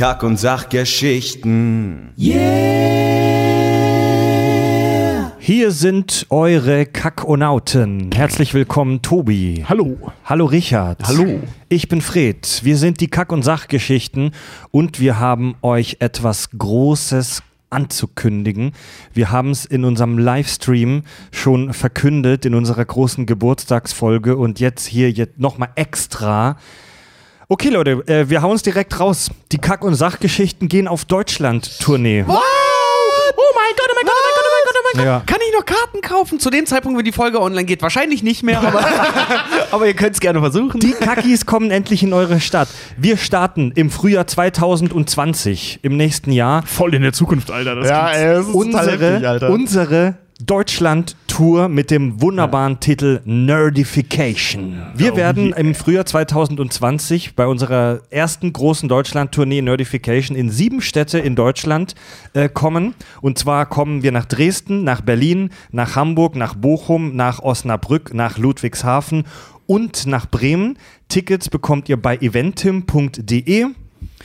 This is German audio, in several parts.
Kack- und Sachgeschichten. Hier sind eure Kackonauten. Herzlich willkommen, Tobi. Hallo. Hallo, Richard. Hallo. Ich bin Fred. Wir sind die Kack- und Sachgeschichten und wir haben euch etwas Großes anzukündigen. Wir haben es in unserem Livestream schon verkündet, in unserer großen Geburtstagsfolge und jetzt hier jetzt nochmal extra. Okay, Leute, äh, wir hauen es direkt raus. Die Kack- und Sachgeschichten gehen auf Deutschland-Tournee. Wow! Oh mein Gott, oh mein Gott, oh mein Gott, oh mein Gott, oh mein Gott. Ja. Kann ich noch Karten kaufen? Zu dem Zeitpunkt, wenn die Folge online geht, wahrscheinlich nicht mehr, aber, aber ihr könnt es gerne versuchen. Die Kackis kommen endlich in eure Stadt. Wir starten im Frühjahr 2020, im nächsten Jahr. Voll in der Zukunft, Alter. Das Ja, gibt's. ey, das ist unsere, heftig, Alter. unsere Deutschland-Tour mit dem wunderbaren Titel Nerdification. Wir Oh, werden yeah. im Frühjahr 2020 bei unserer ersten großen Deutschland-Tournee Nerdification in sieben Städte in Deutschland äh, kommen. Und zwar kommen wir nach Dresden, nach Berlin, nach Hamburg, nach Bochum, nach Osnabrück, nach Ludwigshafen und nach Bremen. Tickets bekommt ihr bei eventim.de.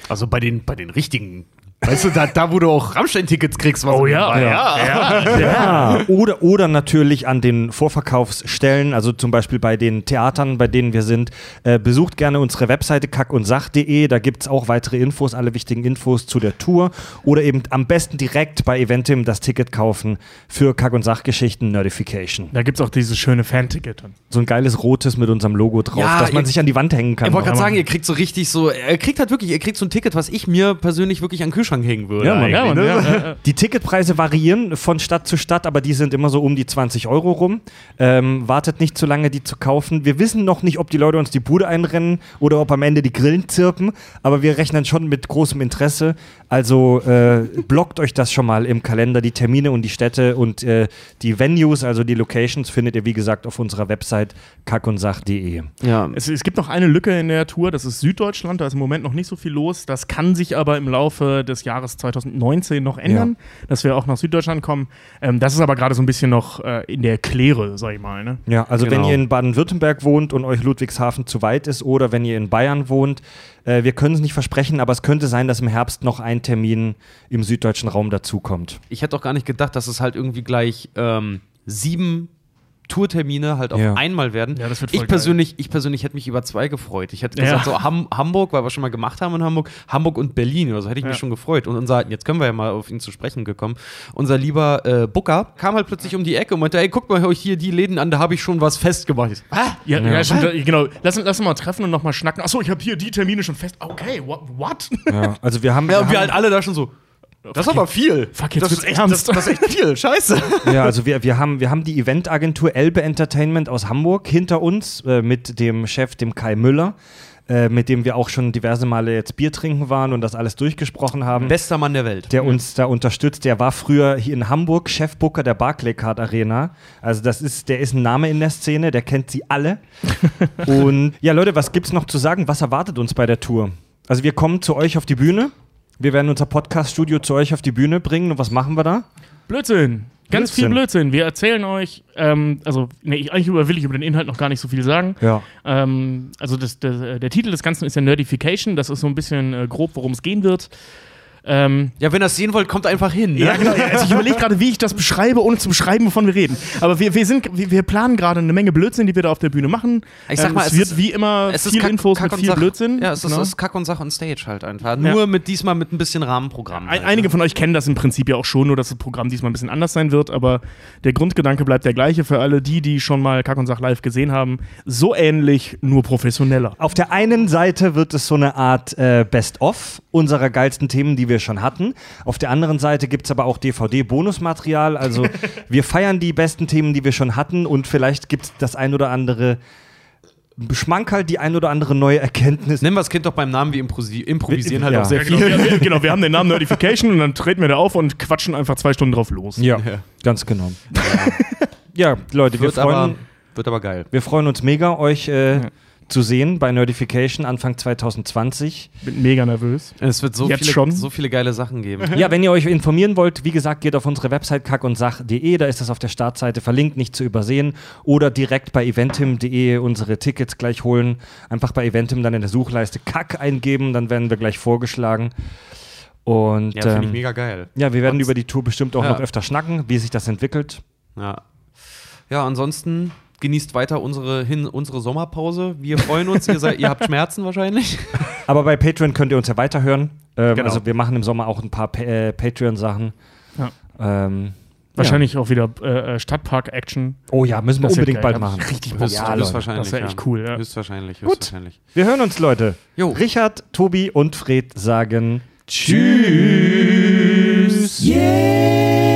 Also bei den, bei den richtigen. Weißt du, da, da wo du auch Rammstein-Tickets kriegst, was Oh ja, Mai- ja. Ja, oder, oder natürlich an den Vorverkaufsstellen, also zum Beispiel bei den Theatern, bei denen wir sind. Äh, besucht gerne unsere Webseite kackundsach.de, da gibt es auch weitere Infos, alle wichtigen Infos zu der Tour. Oder eben am besten direkt bei Eventim das Ticket kaufen für Kack- und Sachgeschichten Nerdification. Da gibt es auch dieses schöne Fan-Ticket. So ein geiles rotes mit unserem Logo drauf, Ja, dass man ihr- sich an die Wand hängen kann. Ich wollte gerade sagen, ihr kriegt so richtig so, ihr kriegt halt wirklich, ihr kriegt so ein Ticket, was ich mir persönlich wirklich an den Kühlschrank hängen würde. Ja, eigentlich, Ja, Mann, ne? ja. Die Ticketpreise variieren von Stadt zu Stadt, aber die sind immer so um die 20 Euro rum. Ähm, wartet nicht zu lange, die zu kaufen. Wir wissen noch nicht, ob die Leute uns die Bude einrennen oder ob am Ende die Grillen zirpen, aber wir rechnen schon mit großem Interesse. Also äh, blockt euch das schon mal im Kalender, die Termine und die Städte und äh, die Venues, also die Locations, findet ihr wie gesagt auf unserer Website kackundsach.de. ja. Es, es gibt noch eine Lücke in der Tour, das ist Süddeutschland, da ist im Moment noch nicht so viel los. Das kann sich aber im Laufe des Jahres 2019 noch ändern, dass wir auch nach Süddeutschland kommen. Ähm, das ist aber gerade so ein bisschen noch äh, in der Kläre, sag ich mal. Ne? Ja, also wenn Genau. ihr in Baden-Württemberg wohnt und euch Ludwigshafen zu weit ist oder wenn ihr in Bayern wohnt, äh, wir können es nicht versprechen, aber es könnte sein, dass im Herbst noch ein Termin im süddeutschen Raum dazukommt. Ich hätte auch gar nicht gedacht, dass es halt irgendwie gleich ähm, sieben Tourtermine halt auf Ja. einmal werden. Ja, das wird voll ich persönlich, ich persönlich hätte mich über zwei gefreut. Ich hätte Ja. gesagt, so Ham Hamburg, weil wir schon mal gemacht haben in Hamburg, Hamburg und Berlin oder so hätte ich mich Ja. schon gefreut. Und unser, jetzt können wir ja mal auf ihn zu sprechen gekommen, unser lieber äh, Booker kam halt plötzlich um die Ecke und meinte, ey, guckt mal euch hier die Läden an, da habe ich schon was festgemacht. Ich ah, Ja, ja. da- genau. Lass, lass uns mal treffen und nochmal schnacken. Achso, ich habe hier die Termine schon fest. Okay, what? what? Ja, also wir haben, ja, und wir wir halt haben alle da schon so, das ist aber viel. Fuck, jetzt das wird's ist echt, ernst. Das, das ist echt viel, scheiße. ja, also wir, wir haben, wir haben die Eventagentur Elbe Entertainment aus Hamburg hinter uns äh, mit dem Chef, dem Kai Müller, äh, mit dem wir auch schon diverse Male jetzt Bier trinken waren und das alles durchgesprochen haben. Bester Mann der Welt. der uns da unterstützt. Der war früher hier in Hamburg Chefbooker der Barclaycard Arena. Also das ist, der ist ein Name in der Szene, der kennt sie alle. Und ja, Leute, was gibt's noch zu sagen? Was erwartet uns bei der Tour? Also wir kommen zu euch auf die Bühne. Wir werden unser Podcast-Studio zu euch auf die Bühne bringen. Und was machen wir da? Blödsinn. Ganz Blödsinn. viel Blödsinn. Wir erzählen euch, ähm, also, nee, ich, eigentlich über, will ich über den Inhalt noch gar nicht so viel sagen. Ja. Ähm, also, das, der, der Titel des Ganzen ist ja Nerdification. Das ist so ein bisschen äh, grob, worum es gehen wird. Ähm, Ja, wenn ihr das sehen wollt, kommt einfach hin. Ne? ja, genau. Ja, Also ich überlege gerade, wie ich das beschreibe, ohne zu beschreiben, wovon wir reden. Aber wir, wir, sind, wir, wir planen gerade eine Menge Blödsinn, die wir da auf der Bühne machen. Ich sag Ähm, mal, es, es wird ist- wie immer Es ist viel Kack- Infos Kack mit und viel Sach- Blödsinn. Ja, es ist, Genau. ist Kack und Sach on Stage halt einfach. Ja. Nur mit diesmal mit ein bisschen Rahmenprogramm. Ein, halt, einige ne? von euch kennen das im Prinzip ja auch schon, nur dass das Programm diesmal ein bisschen anders sein wird, aber der Grundgedanke bleibt der gleiche für alle die, die schon mal Kack und Sach live gesehen haben. So ähnlich, nur professioneller. Auf der einen Seite wird es so eine Art äh, Best-of unserer geilsten Themen, die wir schon hatten. Auf der anderen Seite gibt es aber auch DVD-Bonusmaterial. Also wir feiern die besten Themen, die wir schon hatten und vielleicht gibt es das ein oder andere Schmankerl, die ein oder andere neue Erkenntnis. Nennen wir das Kind doch beim Namen, wir improvisieren halt Ja. auch sehr Ja, viel. genau, wir, genau, wir haben den Namen Notification und dann treten wir da auf und quatschen einfach zwei Stunden drauf los. Ja, ganz genau. ja, Leute, wir Wird, aber, freuen, wird aber geil. wir freuen uns mega, euch äh, zu sehen bei Nerdification Anfang 2020. Bin mega nervös. Es wird so Jetzt viele, schon? so viele geile Sachen geben. Ja, wenn ihr euch informieren wollt, wie gesagt, geht auf unsere Website kackundsach.de, da ist das auf der Startseite verlinkt, nicht zu übersehen. Oder direkt bei eventim.de unsere Tickets gleich holen. Einfach bei Eventim dann in der Suchleiste Kack eingeben, dann werden wir gleich vorgeschlagen. Und Ja, finde ich ähm, mega geil. ja, wir werden Und- über die Tour bestimmt auch Ja. noch öfter schnacken, wie sich das entwickelt. Ja. Ja, ansonsten genießt weiter unsere, hin, unsere Sommerpause. Wir freuen uns. ihr, seid, ihr habt Schmerzen wahrscheinlich. Aber bei Patreon könnt ihr uns ja weiterhören. Ähm, Genau. Also wir machen im Sommer auch ein paar pa äh, Patreon-Sachen. Ja. Ähm, Wahrscheinlich auch wieder äh, äh, Stadtpark-Action. Ja. Oh ja, müssen wir Das unbedingt bald machen. Richtig Bock. Ja, höchstwahrscheinlich. das wär echt ja. cool, ja. Höchstwahrscheinlich, Gut. höchstwahrscheinlich. Wir hören uns, Leute. Jo. Richard, Tobi und Fred sagen Tschüss. Yeah.